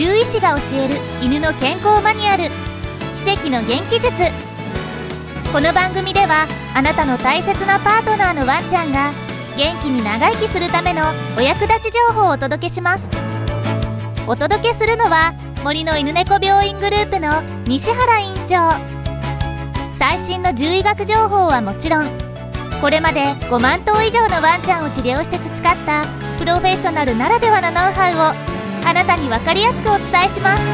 獣医師が教える犬の健康マニュアル。奇跡の元気術。この番組ではあなたの大切なパートナーのワンちゃんが元気に長生きするためのお役立ち情報をお届けします。お届けするのは森の犬猫病院グループの西原院長。最新の獣医学情報はもちろんこれまで5万頭以上のワンちゃんを治療して培ったプロフェッショナルならではのノウハウをあなたに分かりやすくお伝えします。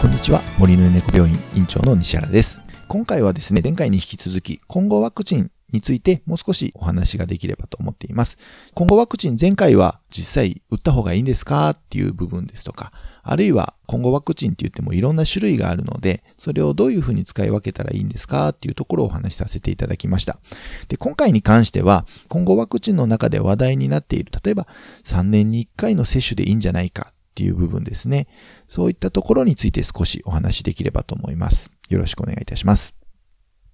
こんにちは。森の猫病院院長の西原です。今回はですね前回に引き続き今後ワクチンについてもう少しお話ができればと思っています。今後ワクチン前回は実際打った方がいいんですか？っていう部分ですとか、あるいは混合ワクチンって言ってもいろんな種類があるので、それをどういうふうに使い分けたらいいんですかっていうところをお話しさせていただきました。で、今回に関しては、混合ワクチンの中で話題になっている、例えば3年に1回の接種でいいんじゃないかっていう部分ですね。そういったところについて少しお話しできればと思います。よろしくお願いいたします。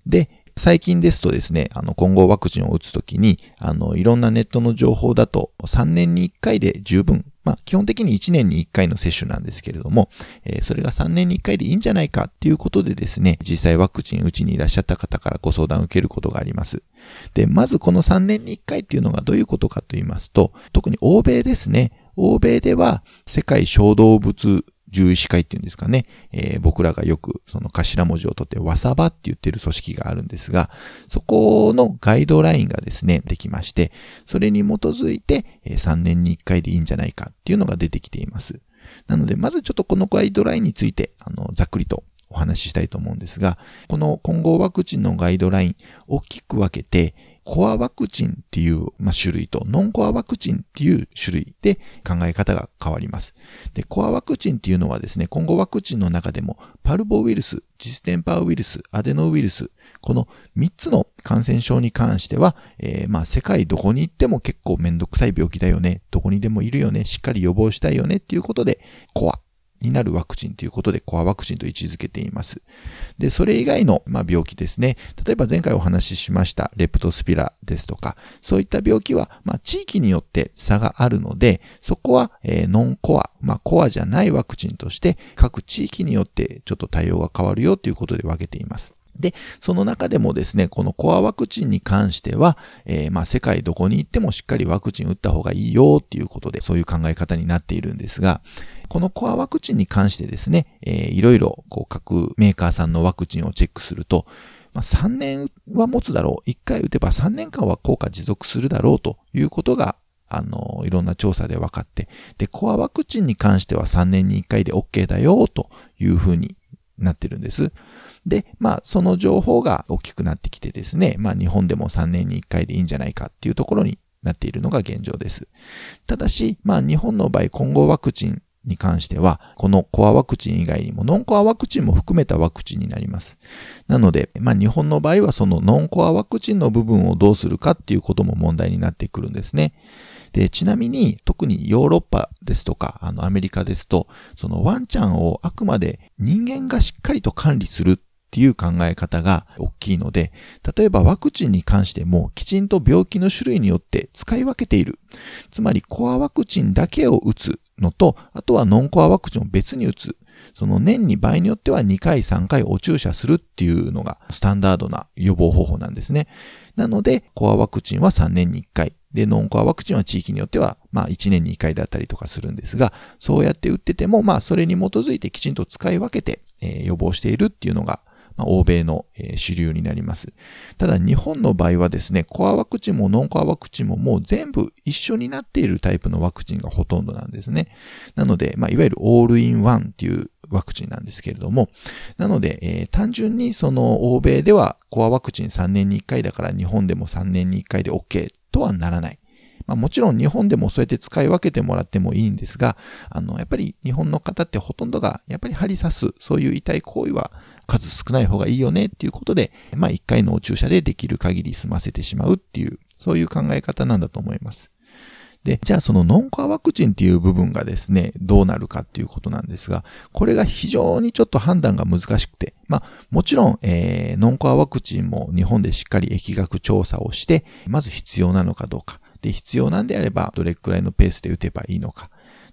で、最近ですとですね、あの、混合ワクチンを打つときに、あの、いろんなネットの情報だと、3年に1回で十分、まあ、基本的に1年に1回の接種なんですけれども、えー、それが3年に1回でいいんじゃないかっていうことでですね、実際ワクチン打ちにいらっしゃった方からご相談を受けることがあります。で、まずこの3年に1回っていうのがどういうことかと言いますと、特に欧米ですね、欧米では世界小動物獣医師会っていうんですかね、えー、僕らがよくその頭文字を取ってわさばって言ってる組織があるんですが、そこのガイドラインがですね、できまして、それに基づいて、え、3年に1回でいいんじゃないかっていうのが出てきています。なので、まずちょっとこのガイドラインについて、あの、ざっくりとお話ししたいと思うんですが、この混合ワクチンのガイドライン、大きく分けて、コアワクチンっていう、まあ、種類とノンコアワクチンっていう種類で考え方が変わります。で、コアワクチンっていうのはですね、今後ワクチンの中でもパルボウイルス、ジステンパーウイルス、アデノウイルス、この3つの感染症に関しては、えー、まあ世界どこに行っても結構めんどくさい病気だよね、どこにでもいるよね、しっかり予防したいよねっていうことで、コアになるワクチンということでコアワクチンと位置づけています。で、それ以外の、まあ、病気ですね。例えば前回お話ししましたレプトスピラですとか、そういった病気は、まあ、地域によって差があるので、そこは、えー、ノンコア、まあ、コアじゃないワクチンとして各地域によってちょっと対応が変わるよということで分けています。で、その中でもですね、このコアワクチンに関しては、えー、まあ世界どこに行ってもしっかりワクチン打った方がいいよっていうことで、そういう考え方になっているんですが、このコアワクチンに関してですね、えー、いろいろこう各メーカーさんのワクチンをチェックすると、まあ、3年は持つだろう。1回打てば3年間は効果持続するだろうということが、あの、いろんな調査で分かって、で、コアワクチンに関しては3年に1回で OK だよというふうになってるんです。で、まあ、その情報が大きくなってきてですね、まあ、日本でも3年に1回でいいんじゃないかっていうところになっているのが現状です。ただし、まあ、日本の場合、混合ワクチンに関しては、このコアワクチン以外にもノンコアワクチンも含めたワクチンになります。なので、まあ日本の場合はそのノンコアワクチンの部分をどうするかっていうことも問題になってくるんですね。で、ちなみに特にヨーロッパですとか、あのアメリカですと、そのワンちゃんをあくまで人間がしっかりと管理するっていう考え方が大きいので、例えばワクチンに関してもきちんと病気の種類によって使い分けている。つまりコアワクチンだけを打つのと、あとはノンコアワクチンを別に打つ。その年に場合によっては2回3回お注射するっていうのがスタンダードな予防方法なんですね。なので、コアワクチンは3年に1回。で、ノンコアワクチンは地域によっては、まあ1年に1回だったりとかするんですが、そうやって打ってても、まあそれに基づいてきちんと使い分けて、えー、予防しているっていうのがまあ、欧米の、えー、主流になります。ただ日本の場合はですね、コアワクチンもノンコアワクチンももう全部一緒になっているタイプのワクチンがほとんどなんですね。なので、まあ、いわゆるオールインワンっていうワクチンなんですけれども、なので、えー、単純にその欧米ではコアワクチン3年に1回だから日本でも3年に1回で OK とはならない。まあ、もちろん日本でもそうやって使い分けてもらってもいいんですが、あの、やっぱり日本の方ってほとんどが、やっぱり針刺す、そういう痛い行為は数少ない方がいいよねっていうことで、まあ一回の注射でできる限り済ませてしまうっていう、そういう考え方なんだと思います。で、じゃあそのノンコアワクチンっていう部分がですね、どうなるかっていうことなんですが、これが非常にちょっと判断が難しくて、まあもちろん、えー、ノンコアワクチンも日本でしっかり疫学調査をして、まず必要なのかどうか。で、必要なんであればどれくらいのペースで打てばいいのか。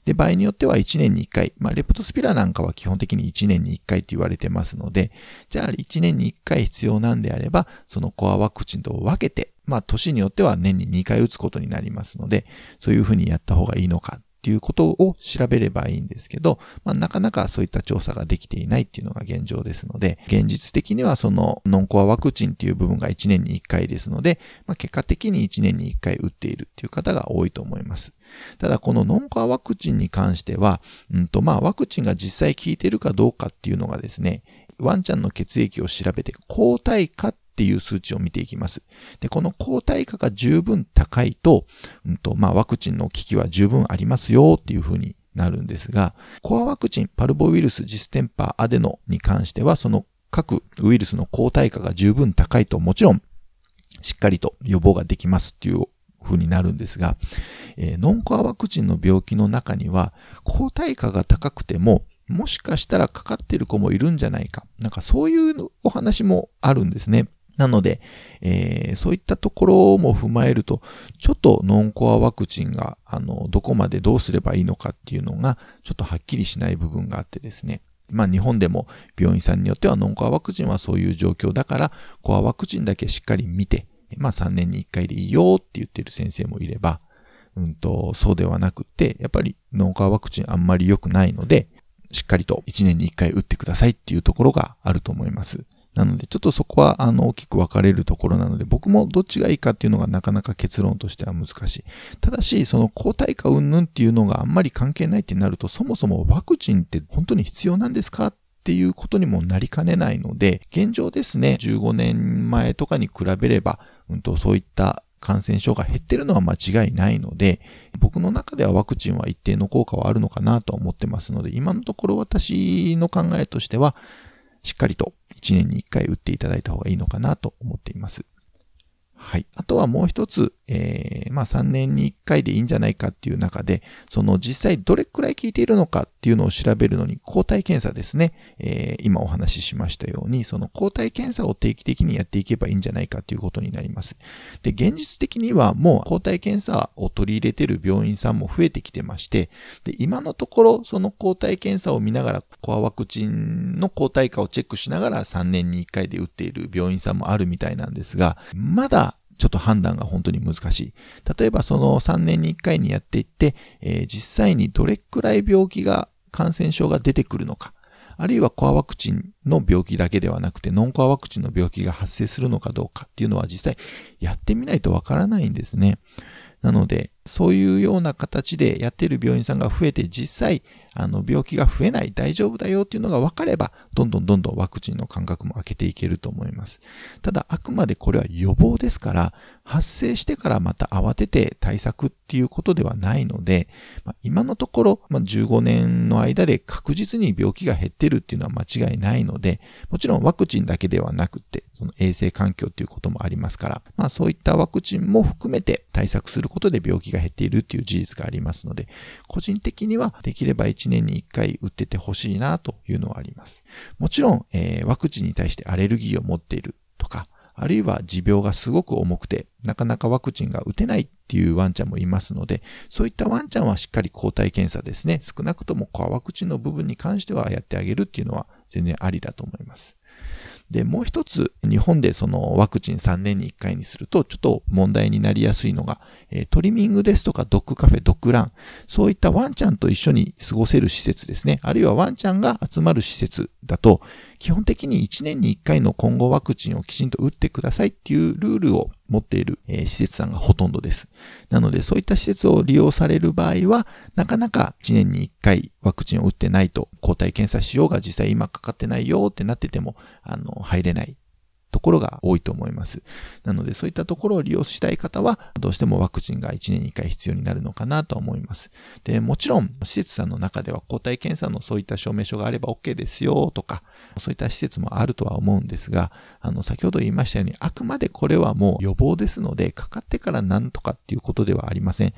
で、場合によっては1年に1回、まあ、レプトスピラなんかは基本的に1年に1回って言われてますので、じゃあ1年に1回必要なんであれば、そのコアワクチンと分けて、まあ、年によっては年に2回打つことになりますので、そういうふうにやった方がいいのかっていうことを調べればいいんですけど、まあ、なかなかそういった調査ができていないっていうのが現状ですので、現実的にはそのノンコアワクチンっていう部分が1年に1回ですので、まあ、結果的に1年に1回打っているっていう方が多いと思います。ただこのノンコアワクチンに関しては、うんとまあワクチンが実際効いてるかどうかっていうのがですね、ワンちゃんの血液を調べて抗体価っていう数値を見ていきます。で、この抗体価が十分高いと、うんと、まあ、ワクチンの効きは十分ありますよっていうふうになるんですが、コアワクチン、パルボウイルス、ジステンパー、アデノに関しては、その各ウイルスの抗体価が十分高いと、もちろん、しっかりと予防ができますっていう風になるんですが、えー、ノンコアワクチンの病気の中には、抗体価が高くても、もしかしたらかかってる子もいるんじゃないか。なんかそういうお話もあるんですね。なので、えー、そういったところも踏まえると、ちょっとノンコアワクチンが、あの、どこまでどうすればいいのかっていうのが、ちょっとはっきりしない部分があってですね。まあ日本でも病院さんによってはノンコアワクチンはそういう状況だから、コアワクチンだけしっかり見て、まあ3年に1回でいいよって言ってる先生もいれば、うんと、そうではなくて、やっぱりノンコアワクチンあんまり良くないので、しっかりと1年に1回打ってくださいっていうところがあると思います。なので、ちょっとそこは、あの、大きく分かれるところなので、僕もどっちがいいかっていうのがなかなか結論としては難しい。ただし、その抗体価云々っていうのがあんまり関係ないってなると、そもそもワクチンって本当に必要なんですかっていうことにもなりかねないので、現状ですね、15年前とかに比べれば、うんと、そういった感染症が減ってるのは間違いないので、僕の中ではワクチンは一定の効果はあるのかなと思ってますので、今のところ私の考えとしては、しっかりと1年に1回打っていただいた方がいいのかなと思っています。はい。あとはもう一つ、えー、まあ3年に1回でいいんじゃないかっていう中で、その実際どれくらい効いているのかっていうのを調べるのに抗体検査ですね。えー、今お話ししましたように、その抗体検査を定期的にやっていけばいいんじゃないかっていうことになります。で、現実的にはもう抗体検査を取り入れている病院さんも増えてきてまして、で、今のところその抗体検査を見ながら、コアワクチンの抗体価をチェックしながら3年に1回で打っている病院さんもあるみたいなんですが、まだちょっと判断が本当に難しい。例えばその3年に1回にやっていって、えー、実際にどれくらい病気が、感染症が出てくるのか、あるいはコアワクチンの病気だけではなくて、ノンコアワクチンの病気が発生するのかどうかっていうのは実際やってみないとわからないんですね。なので、そういうような形でやっている病院さんが増えて、実際、あの、病気が増えない、大丈夫だよっていうのが分かれば、どんどんどんどんワクチンの間隔も開けていけると思います。ただ、あくまでこれは予防ですから、発生してからまた慌てて対策っていうことではないので、まあ、今のところ、まあ、15年の間で確実に病気が減ってるっていうのは間違いないので、もちろんワクチンだけではなくて、その衛生環境っていうこともありますから、まあそういったワクチンも含めて対策することで病気が減っているっていう事実がありますので、個人的にはできれば1年に1回打っててほしいなというのはあります。もちろん、えー、ワクチンに対してアレルギーを持っているとか、あるいは持病がすごく重くて、なかなかワクチンが打てないっていうワンちゃんもいますので、そういったワンちゃんはしっかり抗体検査ですね。少なくともコアワクチンの部分に関してはやってあげるっていうのは全然ありだと思います。で、もう一つ、日本でそのワクチン3年に1回にすると、ちょっと問題になりやすいのが、え、トリミングですとかドッグカフェ、ドッグラン、そういったワンちゃんと一緒に過ごせる施設ですね。あるいはワンちゃんが集まる施設だと、基本的に1年に1回の混合ワクチンをきちんと打ってくださいっていうルールを持っている、え、施設さんがほとんどです。なので、そういった施設を利用される場合は、なかなか1年に1回ワクチンを打ってないと、抗体検査しようが実際今かかってないよってなってても、あの、入れないところが多いと思います。なのでそういったところを利用したい方は、どうしてもワクチンが1年に1回必要になるのかなと思います。で、もちろん、施設さんの中では抗体検査のそういった証明書があれば OK ですよとか、そういった施設もあるとは思うんですが、あの、先ほど言いましたように、あくまでこれはもう予防ですので、かかってからなんとかっていうことではありません。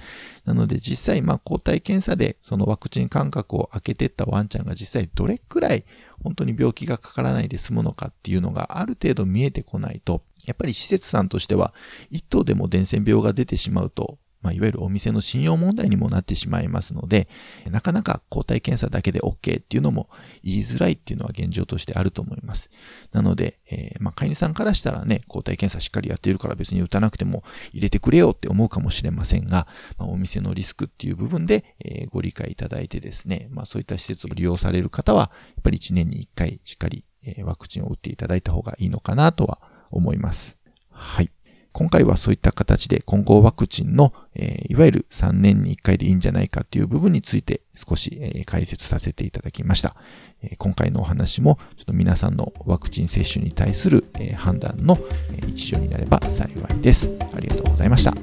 なので実際、まあ、抗体検査でそのワクチン間隔を空けてったワンちゃんが実際どれくらい本当に病気がかからないで済むのかっていうのがある程度見えてこないと、やっぱり施設さんとしては、一頭でも伝染病が出てしまうと、まあ、いわゆるお店の信用問題にもなってしまいますので、なかなか抗体検査だけで OK っていうのも言いづらいっていうのは現状としてあると思います。なので、えー、まあ、飼い主さんからしたらね、抗体検査しっかりやっているから別に打たなくても入れてくれよって思うかもしれませんが、まあ、お店のリスクっていう部分で、えー、ご理解いただいてですね、まあ、そういった施設を利用される方は、やっぱり1年に1回しっかり、えワクチンを打っていただいた方がいいのかなとは思います。はい。今回はそういった形で混合ワクチンの、えー、いわゆる3年に1回でいいんじゃないかっていう部分について少し、えー、解説させていただきました。えー、今回のお話もちょっと皆さんのワクチン接種に対する、え判断の、え一助になれば幸いです。ありがとうございました。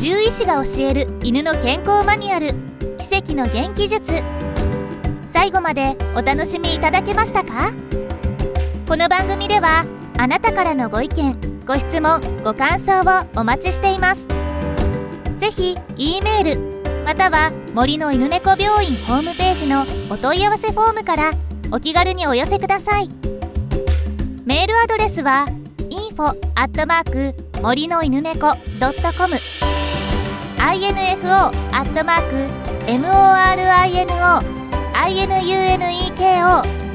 獣医師が教える犬の健康マニュアル奇跡の元気術最後までお楽しみいただけましたか？この番組ではあなたからのご意見ご質問ご感想をお待ちしています。是非 E メールまたは森の犬猫病院ホームページのお問い合わせフォームからお気軽にお寄せください。メールアドレスは info アットマーク森の犬猫 .com info アットマーク morino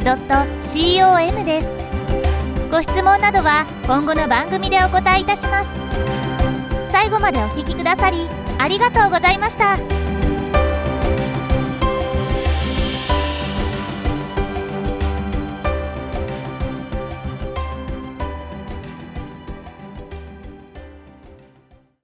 inuneko.com です。ご質問などは今後の番組でお答えいたします最後までお聴きくださりありがとうございました。